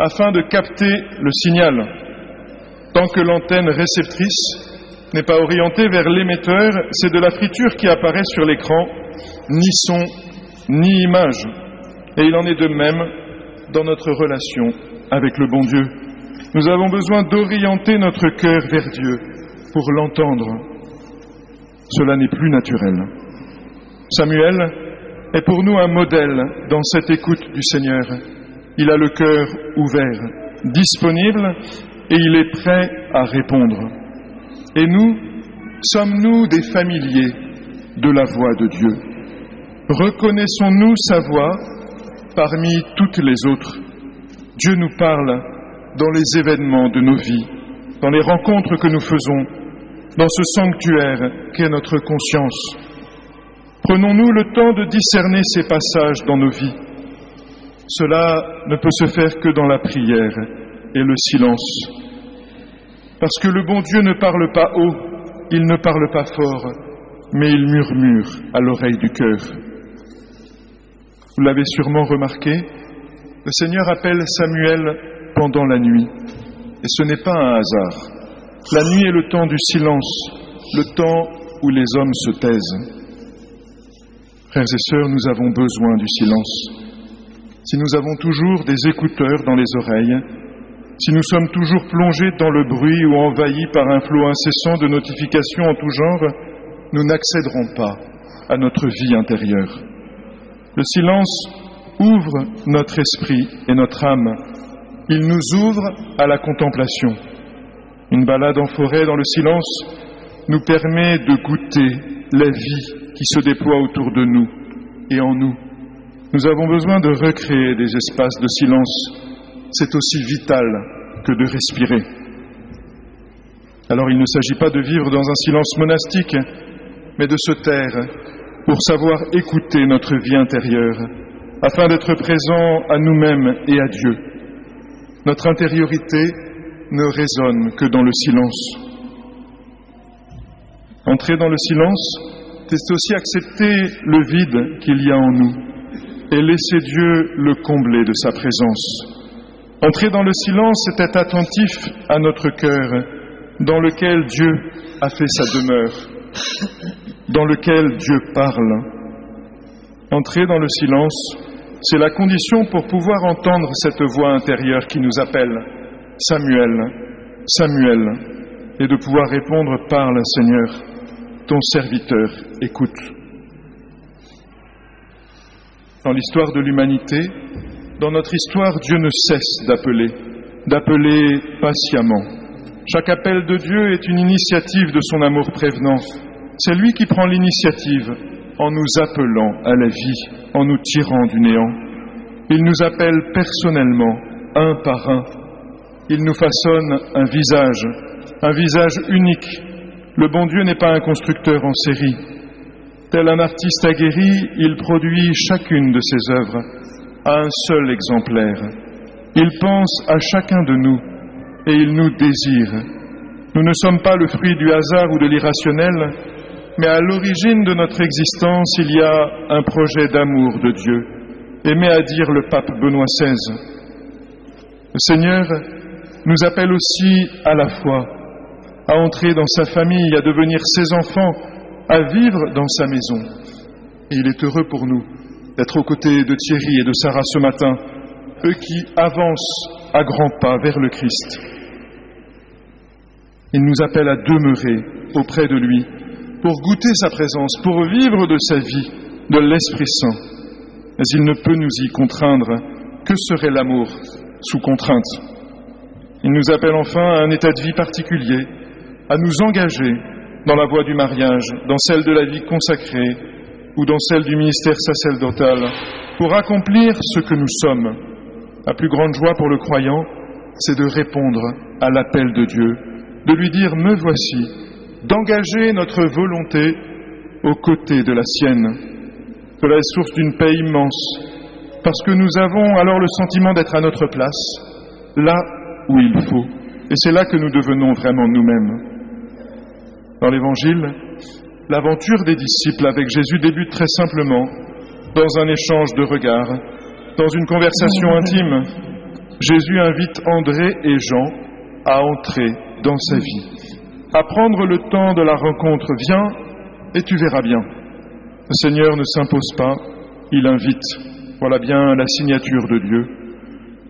afin de capter le signal. Tant que l'antenne réceptrice n'est pas orientée vers l'émetteur, c'est de la friture qui apparaît sur l'écran, ni son, ni image. Et il en est de même dans notre relation avec le bon Dieu. Nous avons besoin d'orienter notre cœur vers Dieu pour l'entendre. Cela n'est plus naturel. Samuel est pour nous un modèle dans cette écoute du Seigneur. Il a le cœur ouvert, disponible, et il est prêt à répondre. Et nous, sommes-nous des familiers de la voix de Dieu? Reconnaissons-nous sa voix parmi toutes les autres? Dieu nous parle dans les événements de nos vies, dans les rencontres que nous faisons, dans ce sanctuaire qu'est notre conscience. Prenons-nous le temps de discerner ces passages dans nos vies. Cela ne peut se faire que dans la prière et le silence. Parce que le bon Dieu ne parle pas haut, il ne parle pas fort, mais il murmure à l'oreille du cœur. Vous l'avez sûrement remarqué, le Seigneur appelle Samuel pendant la nuit. Et ce n'est pas un hasard. La nuit est le temps du silence, le temps où les hommes se taisent. Frères et sœurs, nous avons besoin du silence. Si nous avons toujours des écouteurs dans les oreilles, si nous sommes toujours plongés dans le bruit ou envahis par un flot incessant de notifications en tout genre, nous n'accéderons pas à notre vie intérieure. Le silence ouvre notre esprit et notre âme. Il nous ouvre à la contemplation. Une balade en forêt dans le silence nous permet de goûter la vie qui se déploie autour de nous et en nous. Nous avons besoin de recréer des espaces de silence. C'est aussi vital que de respirer. Alors il ne s'agit pas de vivre dans un silence monastique, mais de se taire pour savoir écouter notre vie intérieure, afin d'être présent à nous-mêmes et à Dieu. Notre intériorité ne résonne que dans le silence. Entrer dans le silence, c'est aussi accepter le vide qu'il y a en nous et laisser Dieu le combler de sa présence. Entrer dans le silence, c'est être attentif à notre cœur, dans lequel Dieu a fait sa demeure, dans lequel Dieu parle. Entrer dans le silence, c'est la condition pour pouvoir entendre cette voix intérieure qui nous appelle, Samuel, Samuel, et de pouvoir répondre, parle Seigneur, ton serviteur écoute. Dans l'histoire de l'humanité, dans notre histoire, Dieu ne cesse d'appeler, d'appeler patiemment. Chaque appel de Dieu est une initiative de son amour prévenant. C'est lui qui prend l'initiative en nous appelant à la vie, en nous tirant du néant. Il nous appelle personnellement, un par un. Il nous façonne un visage, un visage unique. Le bon Dieu n'est pas un constructeur en série. Tel un artiste aguerri, il produit chacune de ses œuvres à un seul exemplaire. Il pense à chacun de nous et il nous désire. Nous ne sommes pas le fruit du hasard ou de l'irrationnel, mais à l'origine de notre existence, il y a un projet d'amour de Dieu, aimé à dire le pape Benoît XVI. Le Seigneur nous appelle aussi à la foi, à entrer dans sa famille, à devenir ses enfants, à vivre dans sa maison. Il est heureux pour nous d'être aux côtés de Thierry et de Sarah ce matin, eux qui avancent à grands pas vers le Christ. Il nous appelle à demeurer auprès de lui pour goûter sa présence, pour vivre de sa vie, de l'Esprit Saint. Mais il ne peut nous y contraindre. Que serait l'amour sous contrainte? Il nous appelle enfin à un état de vie particulier, à nous engager dans la voie du mariage, dans celle de la vie consacrée ou dans celle du ministère sacerdotal, pour accomplir ce que nous sommes. La plus grande joie pour le croyant, c'est de répondre à l'appel de Dieu, de lui dire Me voici, d'engager notre volonté aux côtés de la sienne. Cela est source d'une paix immense, parce que nous avons alors le sentiment d'être à notre place, là où il faut. Et c'est là que nous devenons vraiment nous-mêmes. Dans l'Évangile, l'aventure des disciples avec Jésus débute très simplement, dans un échange de regards, dans une conversation intime. Jésus invite André et Jean à entrer dans sa vie, à prendre le temps de la rencontre. Viens et tu verras bien. Le Seigneur ne s'impose pas, il invite. Voilà bien la signature de Dieu.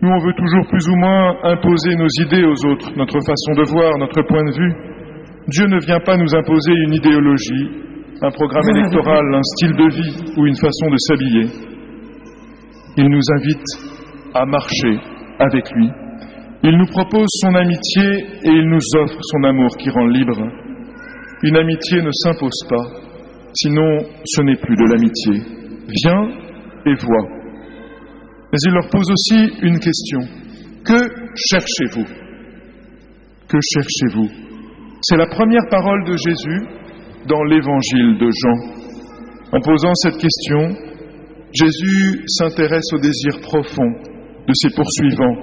Nous, on veut toujours plus ou moins imposer nos idées aux autres, notre façon de voir, notre point de vue. Dieu ne vient pas nous imposer une idéologie, un programme électoral, un style de vie ou une façon de s'habiller. Il nous invite à marcher avec lui. Il nous propose son amitié et il nous offre son amour qui rend libre. Une amitié ne s'impose pas, sinon ce n'est plus de l'amitié. Viens et vois. Mais il leur pose aussi une question. Que cherchez-vous? Que cherchez-vous? C'est la première parole de Jésus dans l'évangile de Jean. En posant cette question, Jésus s'intéresse au désir profond de ses poursuivants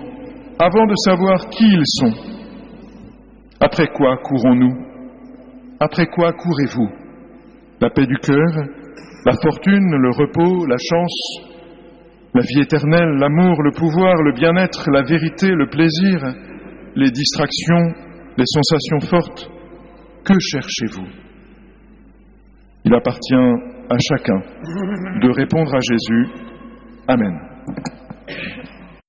avant de savoir qui ils sont. Après quoi courons-nous? Après quoi courez-vous? La paix du cœur, la fortune, le repos, la chance, la vie éternelle, l'amour, le pouvoir, le bien-être, la vérité, le plaisir, les distractions, les sensations fortes. Que cherchez-vous? Il appartient à chacun de répondre à Jésus. Amen.